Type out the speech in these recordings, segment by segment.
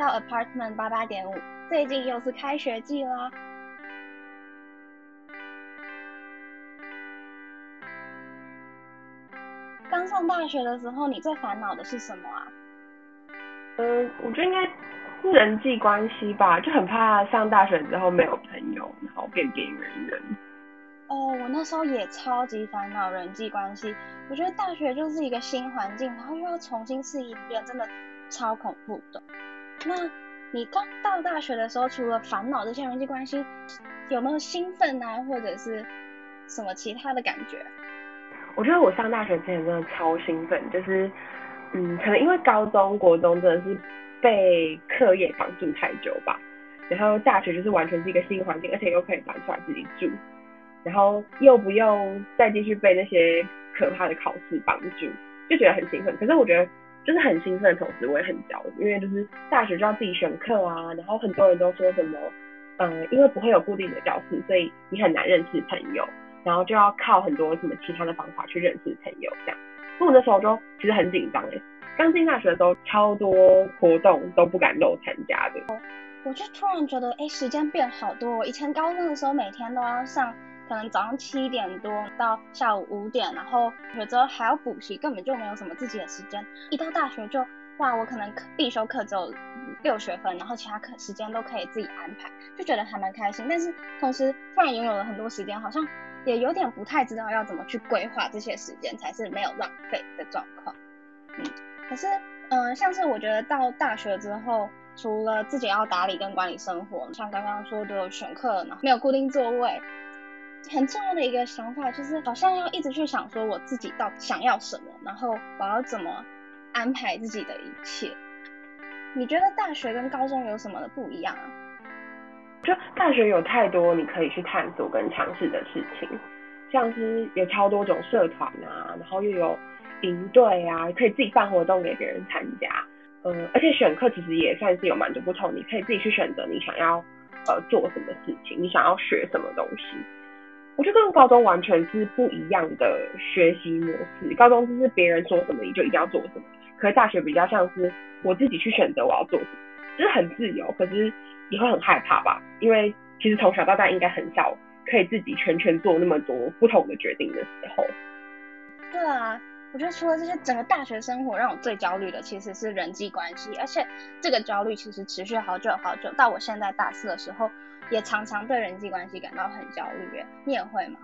到 Apartment 八八点五，最近又是开学季啦。刚上大学的时候，你最烦恼的是什么啊？嗯，我觉得应该是人际关系吧，就很怕上大学之后没有朋友，然后变边缘人。哦，我那时候也超级烦恼人际关系。我觉得大学就是一个新环境，然后又要重新适应一遍，真的超恐怖的。那你刚到大学的时候，除了烦恼这些人际关系，有没有兴奋啊，或者是什么其他的感觉？我觉得我上大学之前真的超兴奋，就是嗯，可能因为高中国中真的是被课业绑住太久吧，然后大学就是完全是一个新环境，而且又可以搬出来自己住。然后又不用再继续被那些可怕的考试绑住，就觉得很兴奋。可是我觉得就是很兴奋的同时，我也很焦虑，因为就是大学就要自己选课啊，然后很多人都说什么，嗯，因为不会有固定的教室，所以你很难认识朋友，然后就要靠很多什么其他的方法去认识朋友这样。那我那时候就其实很紧张哎，刚进大学的时候超多活动都不敢漏参加的。我就突然觉得哎，时间变好多。以前高中的时候每天都要上。可能早上七点多到下午五点，然后有时候还要补习，根本就没有什么自己的时间。一到大学就哇，我可能必修课只有六学分，然后其他课时间都可以自己安排，就觉得还蛮开心。但是同时突然拥有了很多时间，好像也有点不太知道要怎么去规划这些时间才是没有浪费的状况。嗯，可是嗯，像是我觉得到大学之后，除了自己要打理跟管理生活，像刚刚说的选课呢，没有固定座位。很重要的一个想法就是，好像要一直去想说我自己到底想要什么，然后我要怎么安排自己的一切。你觉得大学跟高中有什么的不一样啊？就大学有太多你可以去探索跟尝试的事情，像是有超多种社团啊，然后又有营队啊，可以自己办活动给别人参加。嗯，而且选课其实也算是有蛮多不同，你可以自己去选择你想要呃做什么事情，你想要学什么东西。我觉得跟高中完全是不一样的学习模式。高中就是别人说什么你就一定要做什么，可是大学比较像是我自己去选择我要做什么，就是很自由，可是也会很害怕吧？因为其实从小到大应该很少可以自己全权做那么多不同的决定的时候。对啊，我觉得除了这些，整个大学生活让我最焦虑的其实是人际关系，而且这个焦虑其实持续好久好久，到我现在大四的时候。也常常对人际关系感到很焦虑，你也会吗？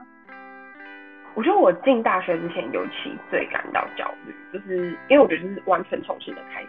我觉得我进大学之前尤其最感到焦虑，就是因为我觉得是完全重新的开始。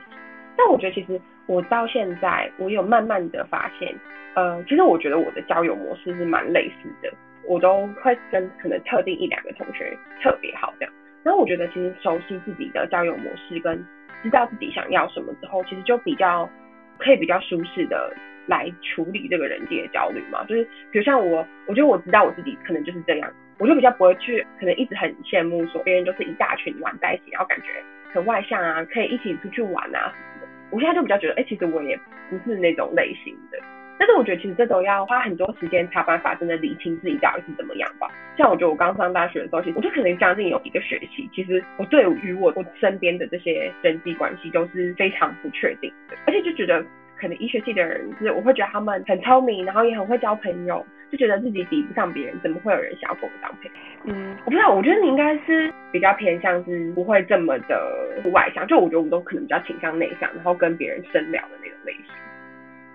但我觉得其实我到现在，我有慢慢的发现，呃，其实我觉得我的交友模式是蛮类似的，我都会跟可能特定一两个同学特别好这样。然后我觉得其实熟悉自己的交友模式跟知道自己想要什么之后，其实就比较可以比较舒适的。来处理这个人际的焦虑嘛，就是比如像我，我觉得我知道我自己可能就是这样，我就比较不会去，可能一直很羡慕说别人就是一大群玩在一起，然后感觉很外向啊，可以一起出去玩啊什么的。我现在就比较觉得，哎，其实我也不是那种类型的。但是我觉得其实这都要花很多时间才办法真的理清自己到底是怎么样吧。像我觉得我刚上大学的时候，其实我就可能将近有一个学期，其实我对于我我身边的这些人际关系都是非常不确定的，而且就觉得。可能医学系的人，就是我会觉得他们很聪明，然后也很会交朋友，就觉得自己比不上别人，怎么会有人想要跟我当朋友？嗯，我不知道，我觉得你应该是比较偏向是不会这么的外向，就我觉得我们都可能比较倾向内向，然后跟别人深聊的那种类型。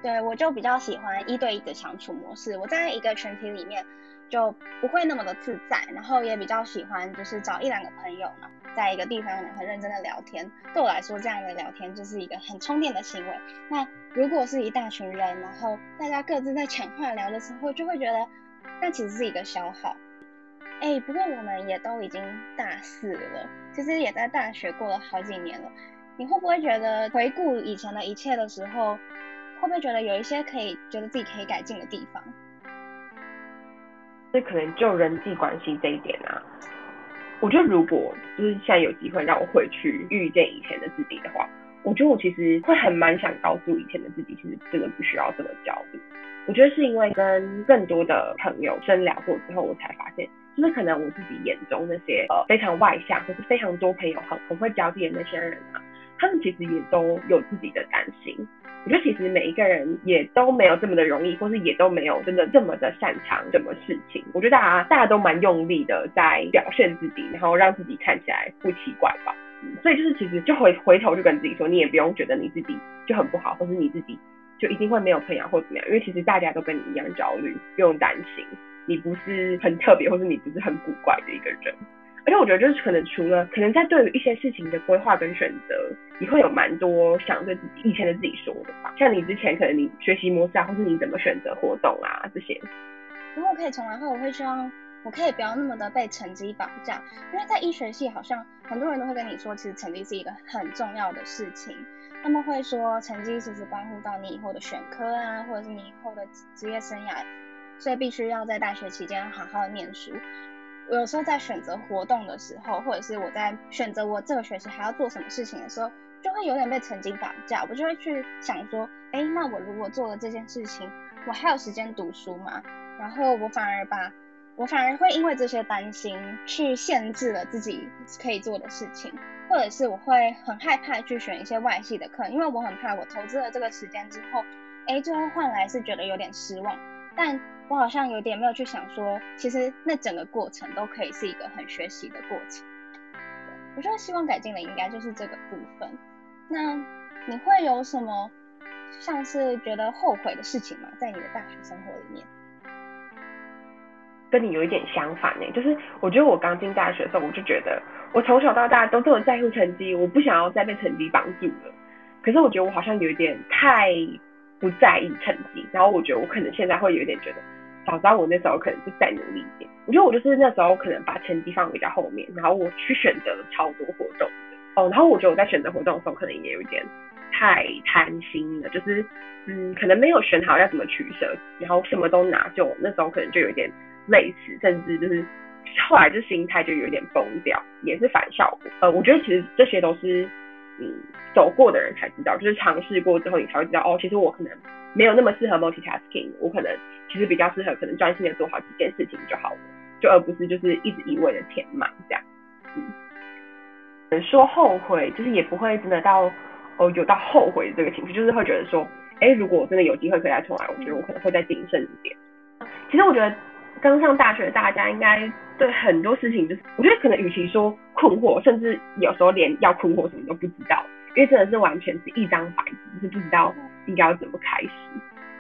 对，我就比较喜欢一对一的相处模式，我在一个群体里面。就不会那么的自在，然后也比较喜欢就是找一两个朋友呢，在一个地方很认真的聊天。对我来说，这样的聊天就是一个很充电的行为。那如果是一大群人，然后大家各自在抢话聊的时候，就会觉得那其实是一个消耗。哎，不过我们也都已经大四了，其实也在大学过了好几年了。你会不会觉得回顾以前的一切的时候，会不会觉得有一些可以觉得自己可以改进的地方？这可能就人际关系这一点啊，我觉得如果就是现在有机会让我回去遇见以前的自己的话，我觉得我其实会很蛮想告诉以前的自己，其实真的不需要这么焦虑。我觉得是因为跟更多的朋友深聊过之后，我才发现，就是可能我自己眼中那些呃非常外向，或是非常多朋友很很会交际的那些人啊，他们其实也都有自己的担心。我觉得其实每一个人也都没有这么的容易，或是也都没有真的这么的擅长什么事情。我觉得大家大家都蛮用力的在表现自己，然后让自己看起来不奇怪吧。所以就是其实就回回头就跟自己说，你也不用觉得你自己就很不好，或是你自己就一定会没有朋友或怎么样，因为其实大家都跟你一样焦虑，不用担心，你不是很特别，或是你不是很古怪的一个人。而且我觉得就是可能除了可能在对于一些事情的规划跟选择，你会有蛮多想对自己以前的自己说的吧。像你之前可能你学习模式啊，或是你怎么选择活动啊这些。如果可以重来的话，我会希望我可以不要那么的被成绩绑架，因为在医学系好像很多人都会跟你说，其实成绩是一个很重要的事情。他们会说成绩其实关乎到你以后的选科啊，或者是你以后的职业生涯，所以必须要在大学期间好好念书。我有时候在选择活动的时候，或者是我在选择我这个学期还要做什么事情的时候，就会有点被成绩绑架。我就会去想说，哎，那我如果做了这件事情，我还有时间读书吗？然后我反而把，我反而会因为这些担心去限制了自己可以做的事情，或者是我会很害怕去选一些外系的课，因为我很怕我投资了这个时间之后，哎，最后换来是觉得有点失望。但我好像有点没有去想说，其实那整个过程都可以是一个很学习的过程。我觉得希望改进的应该就是这个部分。那你会有什么像是觉得后悔的事情吗？在你的大学生活里面？跟你有一点相反呢，就是我觉得我刚进大学的时候，我就觉得我从小到大都这么在乎成绩，我不想要再被成绩绑住了。可是我觉得我好像有一点太不在意成绩，然后我觉得我可能现在会有一点觉得。早知道我那时候可能就再努力一点。我觉得我就是那时候可能把成绩放比较后面，然后我去选择了超多活动哦。然后我觉得我在选择活动的时候可能也有一点太贪心了，就是嗯，可能没有选好要怎么取舍，然后什么都拿，就那时候可能就有点累死，甚至就是后来就心态就有点崩掉，也是反效果。呃，我觉得其实这些都是嗯走过的人才知道，就是尝试过之后你才会知道哦，其实我可能没有那么适合 multitasking，我可能。其实比较适合，可能专心的做好几件事情就好了，就而不是就是一直一味的填满这样。嗯，说后悔，就是也不会真的到哦有到后悔的这个情绪，就是会觉得说，哎，如果我真的有机会可以再重来，我觉得我可能会再谨慎一点。其实我觉得刚上大学大家应该对很多事情，就是我觉得可能与其说困惑，甚至有时候连要困惑什么都不知道，因为真的是完全是一张白纸，就是不知道应该要怎么开始。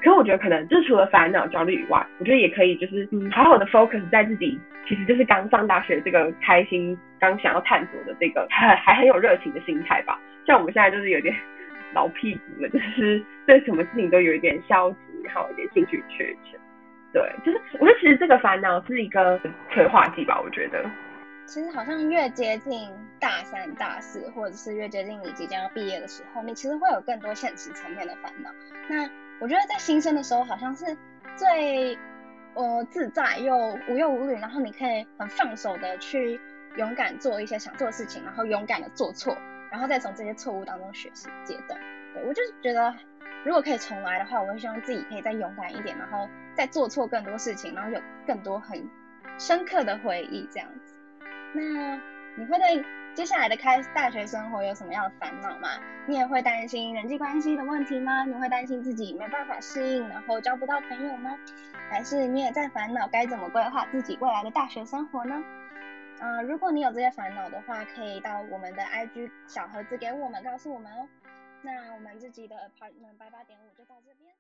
可是我觉得可能就是除了烦恼、焦虑以外，我觉得也可以就是嗯，好好的 focus 在自己，其实就是刚上大学这个开心、刚想要探索的这个还还很有热情的心态吧。像我们现在就是有点老屁股了，就是对什么事情都有一点消极，然后有点兴趣缺缺。对，就是我觉得其实这个烦恼是一个催化剂吧。我觉得，其实好像越接近大三、大四，或者是越接近你即将要毕业的时候，你其实会有更多现实层面的烦恼。那我觉得在新生的时候，好像是最呃自在又无忧无虑，然后你可以很放手的去勇敢做一些想做的事情，然后勇敢的做错，然后再从这些错误当中学习阶段。对我就是觉得，如果可以重来的话，我会希望自己可以再勇敢一点，然后在做错更多事情，然后有更多很深刻的回忆这样子。那你会对？接下来的开大学生活有什么样的烦恼吗？你也会担心人际关系的问题吗？你会担心自己没办法适应，然后交不到朋友吗？还是你也在烦恼该怎么规划自己未来的大学生活呢？嗯，如果你有这些烦恼的话，可以到我们的 IG 小盒子给我们告诉我们哦。那我们自己的 Apartment 八八点五就到这边。